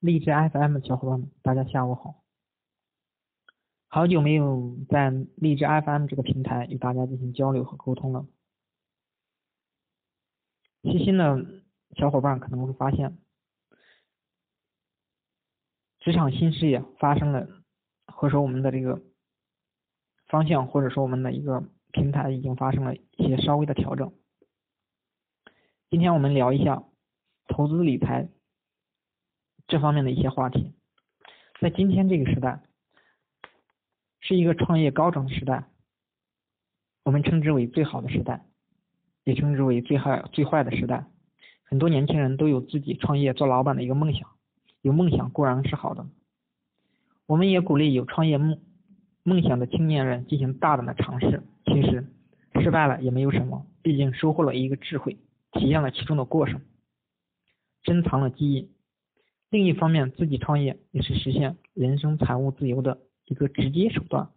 荔枝 FM 的小伙伴们，大家下午好！好久没有在荔枝 FM 这个平台与大家进行交流和沟通了。细心的小伙伴可能会发现，职场新事业发生了，或者说我们的这个方向，或者说我们的一个平台已经发生了一些稍微的调整。今天我们聊一下投资理财。这方面的一些话题，在今天这个时代，是一个创业高涨的时代，我们称之为最好的时代，也称之为最坏最坏的时代。很多年轻人都有自己创业做老板的一个梦想，有梦想固然是好的，我们也鼓励有创业梦梦想的青年人进行大胆的尝试。其实失败了也没有什么，毕竟收获了一个智慧，体验了其中的过程，珍藏了记忆。另一方面，自己创业也是实现人生财务自由的一个直接手段。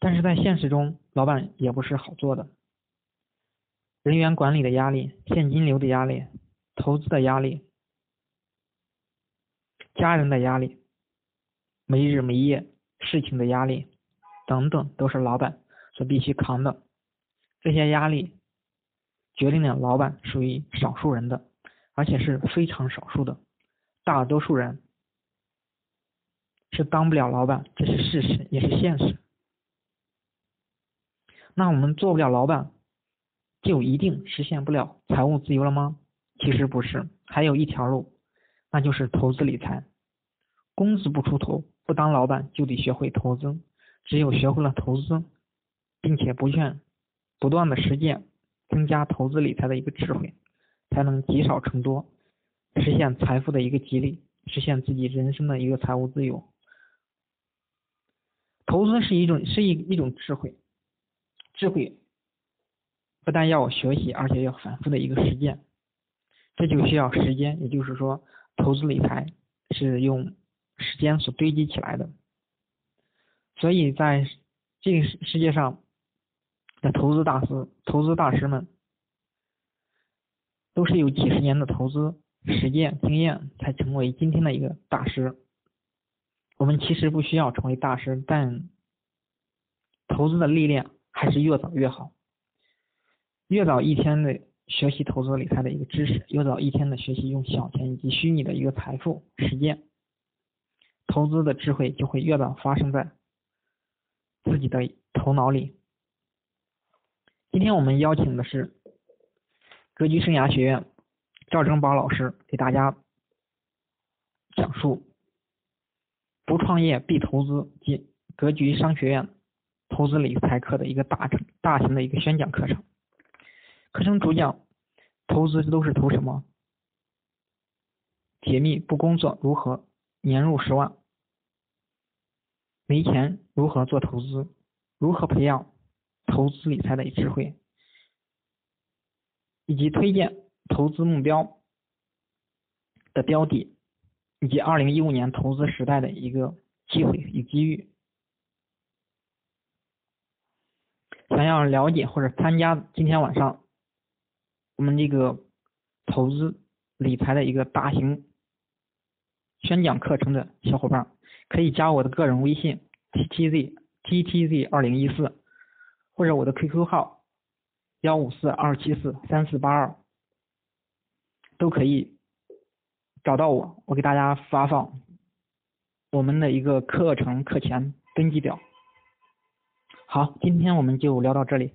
但是在现实中，老板也不是好做的，人员管理的压力、现金流的压力、投资的压力、家人的压力、没日没夜事情的压力等等，都是老板所必须扛的。这些压力决定了老板属于少数人的。而且是非常少数的，大多数人是当不了老板，这是事实，也是现实。那我们做不了老板，就一定实现不了财务自由了吗？其实不是，还有一条路，那就是投资理财。工资不出头，不当老板就得学会投资。只有学会了投资，并且不倦不断的实践，增加投资理财的一个智慧。才能积少成多，实现财富的一个积累，实现自己人生的一个财务自由。投资是一种是一一种智慧，智慧不但要学习，而且要反复的一个实践，这就需要时间。也就是说，投资理财是用时间所堆积起来的。所以在这个世界上的投资大师、投资大师们。都是有几十年的投资实践经验才成为今天的一个大师。我们其实不需要成为大师，但投资的历练还是越早越好。越早一天的学习投资理财的一个知识，越早一天的学习用小钱以及虚拟的一个财富实践，投资的智慧就会越早发生在自己的头脑里。今天我们邀请的是。格局生涯学院赵正宝老师给大家讲述“不创业必投资”及格局商学院投资理财课的一个大大型的一个宣讲课程。课程主讲：投资都是投什么？解密不工作如何年入十万？没钱如何做投资？如何培养投资理财的智慧？以及推荐投资目标的标的，以及二零一五年投资时代的一个机会与机遇。想要了解或者参加今天晚上我们这个投资理财的一个大型宣讲课程的小伙伴，可以加我的个人微信 t t z t t z 二零一四，或者我的 QQ 号。幺五四二七四三四八二都可以找到我，我给大家发放我们的一个课程课前登记表。好，今天我们就聊到这里。